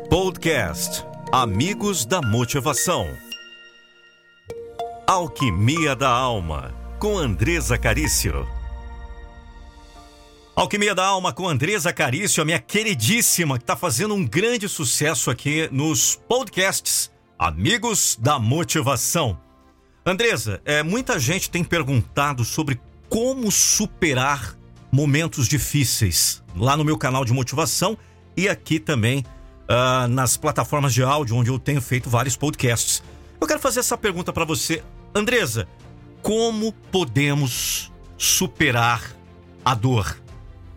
Podcast Amigos da Motivação. Alquimia da Alma, com Andresa Carício. Alquimia da Alma com Andresa Carício, a minha queridíssima, que está fazendo um grande sucesso aqui nos podcasts Amigos da Motivação. Andresa, é, muita gente tem perguntado sobre como superar momentos difíceis lá no meu canal de motivação e aqui também uh, nas plataformas de áudio onde eu tenho feito vários podcasts. Eu quero fazer essa pergunta para você, Andresa: como podemos superar a dor?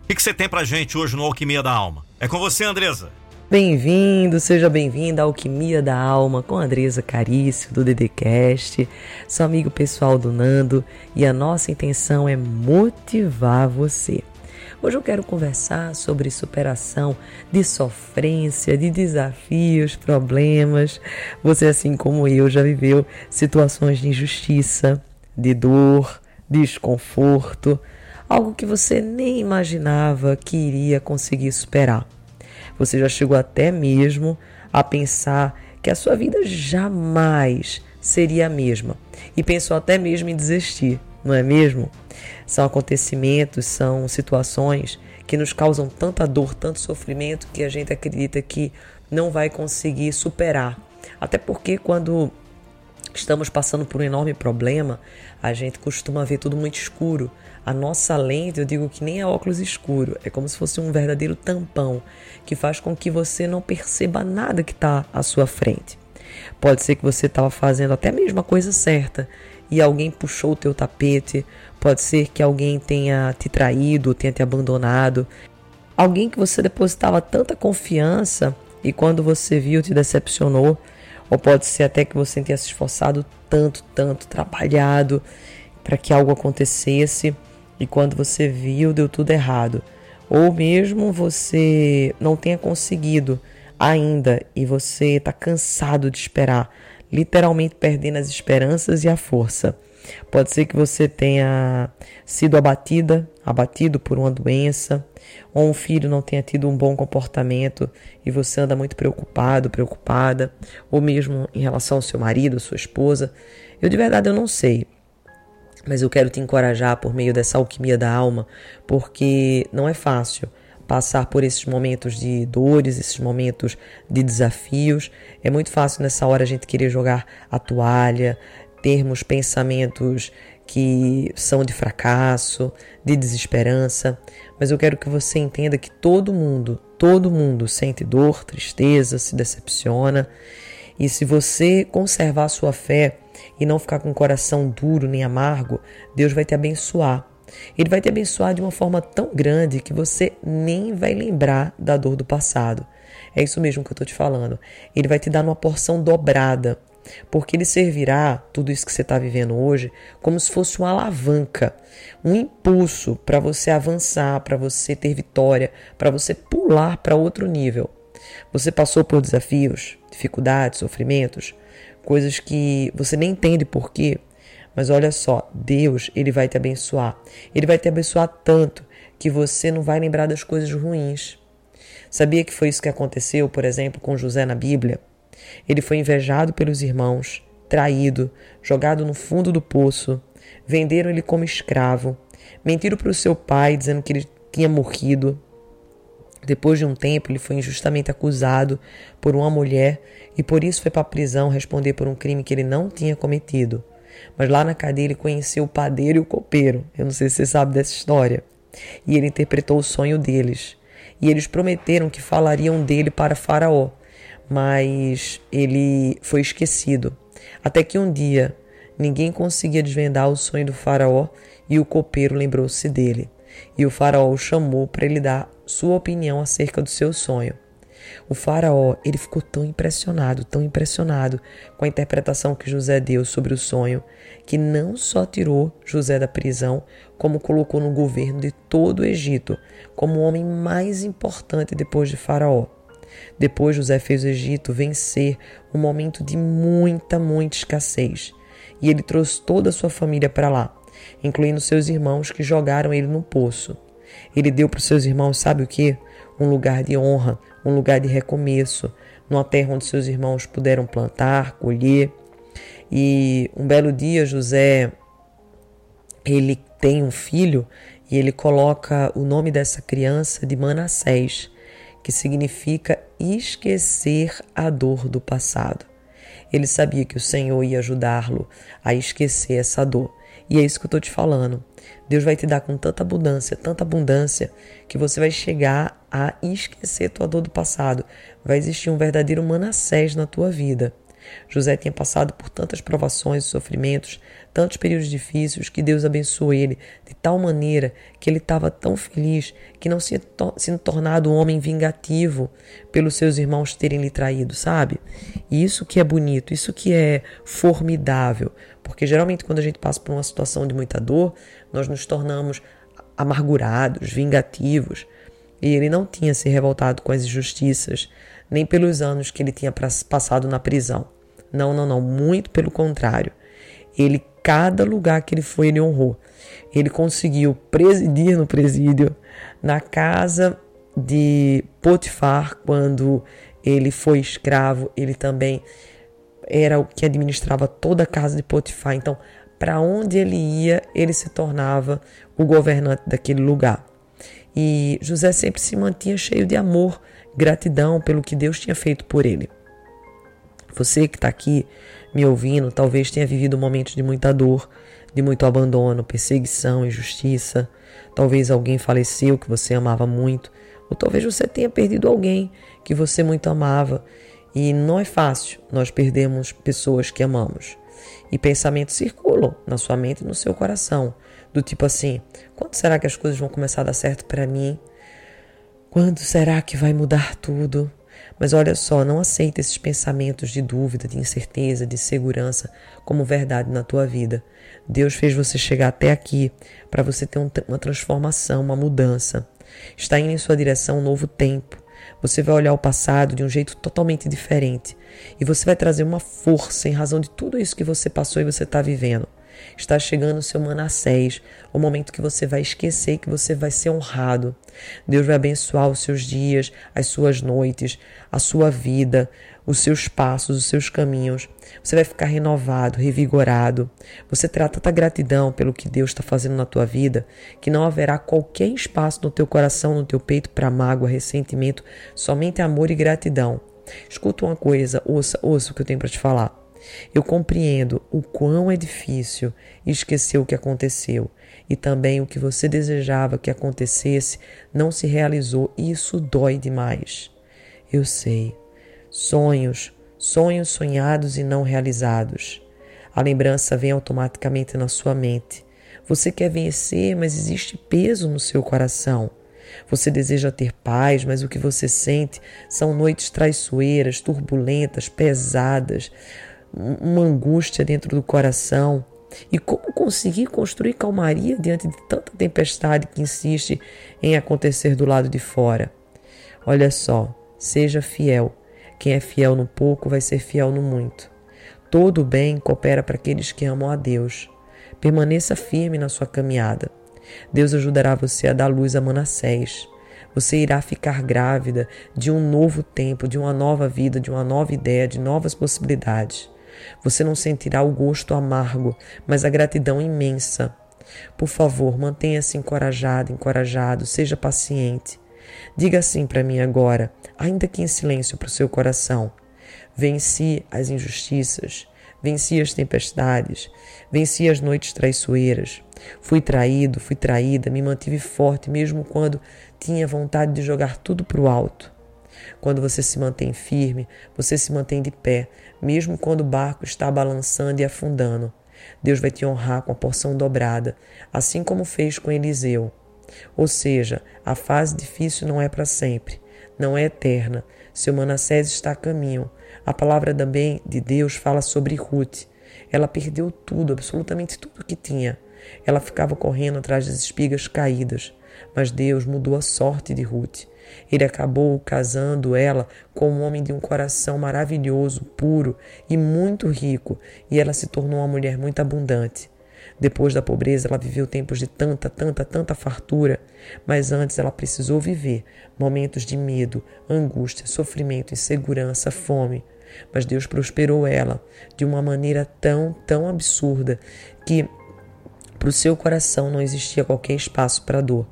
O que você tem pra gente hoje no Alquimia da Alma? É com você, Andresa. Bem-vindo, seja bem-vinda à Alquimia da Alma com Andresa Carício do DDCast, sou amigo pessoal do Nando e a nossa intenção é motivar você. Hoje eu quero conversar sobre superação de sofrência, de desafios, problemas. Você, assim como eu, já viveu situações de injustiça, de dor, desconforto algo que você nem imaginava que iria conseguir superar. Você já chegou até mesmo a pensar que a sua vida jamais seria a mesma e pensou até mesmo em desistir, não é mesmo? São acontecimentos, são situações que nos causam tanta dor, tanto sofrimento que a gente acredita que não vai conseguir superar. Até porque quando estamos passando por um enorme problema, a gente costuma ver tudo muito escuro. A nossa lente, eu digo que nem é óculos escuro, é como se fosse um verdadeiro tampão que faz com que você não perceba nada que está à sua frente. Pode ser que você estava fazendo até mesmo a coisa certa e alguém puxou o teu tapete, pode ser que alguém tenha te traído, tenha te abandonado, alguém que você depositava tanta confiança e quando você viu te decepcionou. Ou pode ser até que você tenha se esforçado tanto, tanto, trabalhado para que algo acontecesse e quando você viu deu tudo errado. Ou mesmo você não tenha conseguido ainda e você está cansado de esperar, literalmente perdendo as esperanças e a força. Pode ser que você tenha sido abatida, abatido por uma doença, ou um filho não tenha tido um bom comportamento e você anda muito preocupado, preocupada, ou mesmo em relação ao seu marido, sua esposa. Eu de verdade eu não sei. Mas eu quero te encorajar por meio dessa alquimia da alma, porque não é fácil passar por esses momentos de dores, esses momentos de desafios. É muito fácil nessa hora a gente querer jogar a toalha, termos pensamentos que são de fracasso, de desesperança, mas eu quero que você entenda que todo mundo, todo mundo sente dor, tristeza, se decepciona. E se você conservar a sua fé e não ficar com o coração duro nem amargo, Deus vai te abençoar. Ele vai te abençoar de uma forma tão grande que você nem vai lembrar da dor do passado. É isso mesmo que eu estou te falando. Ele vai te dar uma porção dobrada porque ele servirá, tudo isso que você está vivendo hoje, como se fosse uma alavanca, um impulso para você avançar, para você ter vitória, para você pular para outro nível. Você passou por desafios, dificuldades, sofrimentos, coisas que você nem entende por quê, mas olha só, Deus, ele vai te abençoar. Ele vai te abençoar tanto que você não vai lembrar das coisas ruins. Sabia que foi isso que aconteceu, por exemplo, com José na Bíblia? Ele foi invejado pelos irmãos, traído, jogado no fundo do poço. Venderam ele como escravo. Mentiram para o seu pai, dizendo que ele tinha morrido. Depois de um tempo, ele foi injustamente acusado por uma mulher e por isso foi para a prisão responder por um crime que ele não tinha cometido. Mas lá na cadeia ele conheceu o padeiro e o copeiro. Eu não sei se você sabe dessa história. E ele interpretou o sonho deles. E eles prometeram que falariam dele para Faraó mas ele foi esquecido. Até que um dia ninguém conseguia desvendar o sonho do Faraó e o copeiro lembrou-se dele. E o Faraó o chamou para ele dar sua opinião acerca do seu sonho. O faraó, ele ficou tão impressionado, tão impressionado com a interpretação que José deu sobre o sonho, que não só tirou José da prisão, como colocou no governo de todo o Egito, como o homem mais importante depois de Faraó. Depois José fez o Egito vencer um momento de muita, muita escassez. E ele trouxe toda a sua família para lá, incluindo seus irmãos que jogaram ele no poço. Ele deu para os seus irmãos, sabe o que? Um lugar de honra, um lugar de recomeço, numa terra onde seus irmãos puderam plantar, colher. E um belo dia José ele tem um filho e ele coloca o nome dessa criança de Manassés, que significa esquecer a dor do passado. Ele sabia que o Senhor ia ajudá-lo a esquecer essa dor. E é isso que eu estou te falando. Deus vai te dar com tanta abundância, tanta abundância, que você vai chegar a esquecer tua dor do passado. Vai existir um verdadeiro Manassés na tua vida. José tinha passado por tantas provações e sofrimentos, tantos períodos difíceis, que Deus abençoou ele de tal maneira que ele estava tão feliz que não se tinha tornado um homem vingativo pelos seus irmãos terem lhe traído, sabe? E isso que é bonito, isso que é formidável, porque geralmente quando a gente passa por uma situação de muita dor, nós nos tornamos amargurados, vingativos. E ele não tinha se revoltado com as injustiças, nem pelos anos que ele tinha passado na prisão. Não, não, não, muito pelo contrário. Ele, cada lugar que ele foi, ele honrou. Ele conseguiu presidir no presídio, na casa de Potifar, quando ele foi escravo, ele também era o que administrava toda a casa de Potifar. Então, para onde ele ia, ele se tornava o governante daquele lugar. E José sempre se mantinha cheio de amor, gratidão pelo que Deus tinha feito por ele. Você que está aqui me ouvindo, talvez tenha vivido momentos de muita dor, de muito abandono, perseguição, injustiça. Talvez alguém faleceu que você amava muito, ou talvez você tenha perdido alguém que você muito amava. E não é fácil nós perdermos pessoas que amamos. E pensamentos circulam na sua mente e no seu coração, do tipo assim: quando será que as coisas vão começar a dar certo para mim? Quando será que vai mudar tudo? Mas olha só, não aceita esses pensamentos de dúvida, de incerteza, de segurança como verdade na tua vida. Deus fez você chegar até aqui para você ter uma transformação, uma mudança. Está indo em sua direção um novo tempo. Você vai olhar o passado de um jeito totalmente diferente. E você vai trazer uma força em razão de tudo isso que você passou e você está vivendo. Está chegando o seu Manassés, o momento que você vai esquecer que você vai ser honrado. Deus vai abençoar os seus dias, as suas noites, a sua vida, os seus passos, os seus caminhos. Você vai ficar renovado, revigorado. Você terá tanta gratidão pelo que Deus está fazendo na tua vida que não haverá qualquer espaço no teu coração, no teu peito para mágoa, ressentimento, somente amor e gratidão. Escuta uma coisa, ouça, ouça o que eu tenho para te falar. Eu compreendo o quão é difícil esquecer o que aconteceu e também o que você desejava que acontecesse não se realizou e isso dói demais. Eu sei. Sonhos, sonhos sonhados e não realizados. A lembrança vem automaticamente na sua mente. Você quer vencer, mas existe peso no seu coração. Você deseja ter paz, mas o que você sente são noites traiçoeiras, turbulentas, pesadas, uma angústia dentro do coração. E como conseguir construir calmaria diante de tanta tempestade que insiste em acontecer do lado de fora? Olha só, seja fiel. Quem é fiel no pouco vai ser fiel no muito. Todo bem coopera para aqueles que amam a Deus. Permaneça firme na sua caminhada. Deus ajudará você a dar luz a Manassés. Você irá ficar grávida de um novo tempo, de uma nova vida, de uma nova ideia, de novas possibilidades. Você não sentirá o gosto amargo, mas a gratidão imensa. Por favor, mantenha-se encorajado, encorajado, seja paciente. Diga assim para mim agora, ainda que em silêncio para o seu coração. Venci as injustiças, venci as tempestades, venci as noites traiçoeiras. Fui traído, fui traída, me mantive forte mesmo quando tinha vontade de jogar tudo para o alto. Quando você se mantém firme, você se mantém de pé, mesmo quando o barco está balançando e afundando. Deus vai te honrar com a porção dobrada, assim como fez com Eliseu. Ou seja, a fase difícil não é para sempre, não é eterna. Seu Manassés está a caminho. A palavra também de Deus fala sobre Ruth. Ela perdeu tudo, absolutamente tudo que tinha. Ela ficava correndo atrás das espigas caídas, mas Deus mudou a sorte de Ruth. Ele acabou casando ela com um homem de um coração maravilhoso, puro e muito rico, e ela se tornou uma mulher muito abundante. Depois da pobreza, ela viveu tempos de tanta, tanta, tanta fartura, mas antes ela precisou viver momentos de medo, angústia, sofrimento, insegurança, fome. Mas Deus prosperou ela de uma maneira tão, tão absurda que para o seu coração não existia qualquer espaço para dor.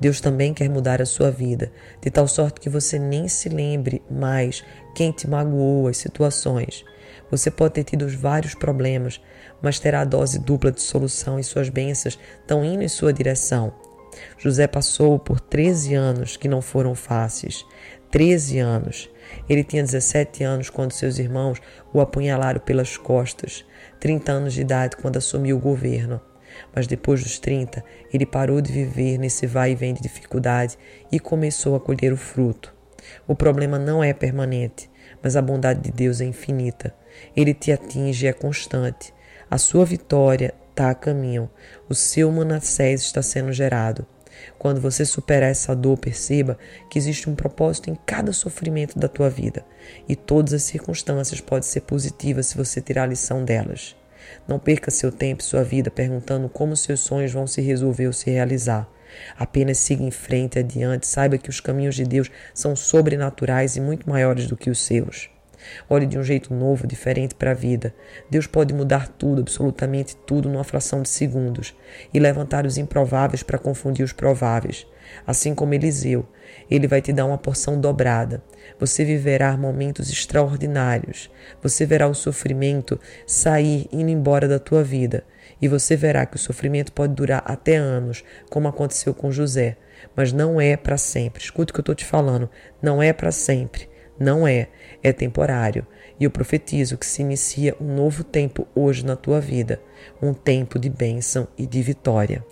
Deus também quer mudar a sua vida, de tal sorte que você nem se lembre mais quem te magoou, as situações. Você pode ter tido vários problemas, mas terá a dose dupla de solução e suas bênçãos estão indo em sua direção. José passou por 13 anos que não foram fáceis. 13 anos. Ele tinha 17 anos quando seus irmãos o apunhalaram pelas costas, 30 anos de idade quando assumiu o governo. Mas depois dos 30, ele parou de viver nesse vai e vem de dificuldade e começou a colher o fruto. O problema não é permanente, mas a bondade de Deus é infinita. Ele te atinge e é constante. A sua vitória está a caminho. O seu Manassés está sendo gerado. Quando você superar essa dor, perceba que existe um propósito em cada sofrimento da tua vida e todas as circunstâncias podem ser positivas se você tirar a lição delas. Não perca seu tempo e sua vida perguntando como seus sonhos vão se resolver ou se realizar. Apenas siga em frente, adiante, saiba que os caminhos de Deus são sobrenaturais e muito maiores do que os seus. Olhe de um jeito novo, diferente para a vida. Deus pode mudar tudo, absolutamente tudo, numa fração de segundos e levantar os improváveis para confundir os prováveis. Assim como Eliseu, ele vai te dar uma porção dobrada. Você viverá momentos extraordinários. Você verá o sofrimento sair, indo embora da tua vida. E você verá que o sofrimento pode durar até anos, como aconteceu com José. Mas não é para sempre. Escuta o que eu estou te falando. Não é para sempre. Não é, é temporário. E eu profetizo que se inicia um novo tempo hoje na tua vida, um tempo de bênção e de vitória.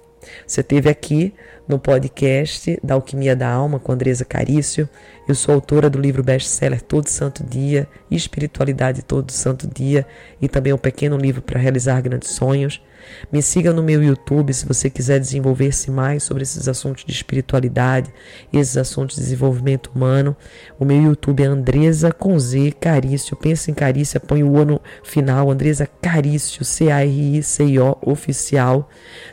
Você esteve aqui no podcast da Alquimia da Alma com Andresa Carício. Eu sou autora do livro best-seller Todo Santo Dia, Espiritualidade Todo Santo Dia e também um pequeno livro para realizar grandes sonhos. Me siga no meu YouTube se você quiser desenvolver-se mais sobre esses assuntos de espiritualidade esses assuntos de desenvolvimento humano. O meu YouTube é Andresa com Z Carício. Pensa em Carícia, põe o O no final. Andresa Carício, C-A-R-I-C-I-O, oficial.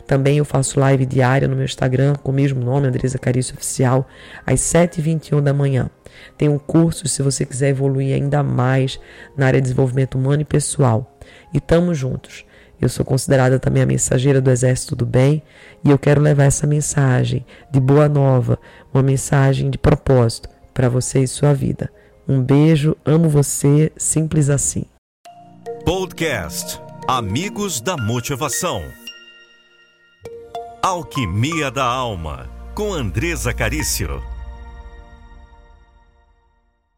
Também eu faço live diária no meu Instagram com o mesmo nome, Andresa Carício Oficial, às 7h21 da manhã. Tem um curso se você quiser evoluir ainda mais na área de desenvolvimento humano e pessoal. E tamo juntos. Eu sou considerada também a mensageira do Exército do Bem e eu quero levar essa mensagem de boa nova, uma mensagem de propósito para você e sua vida. Um beijo, amo você, simples assim. Podcast Amigos da Motivação. Alquimia da Alma, com Andresa Carício.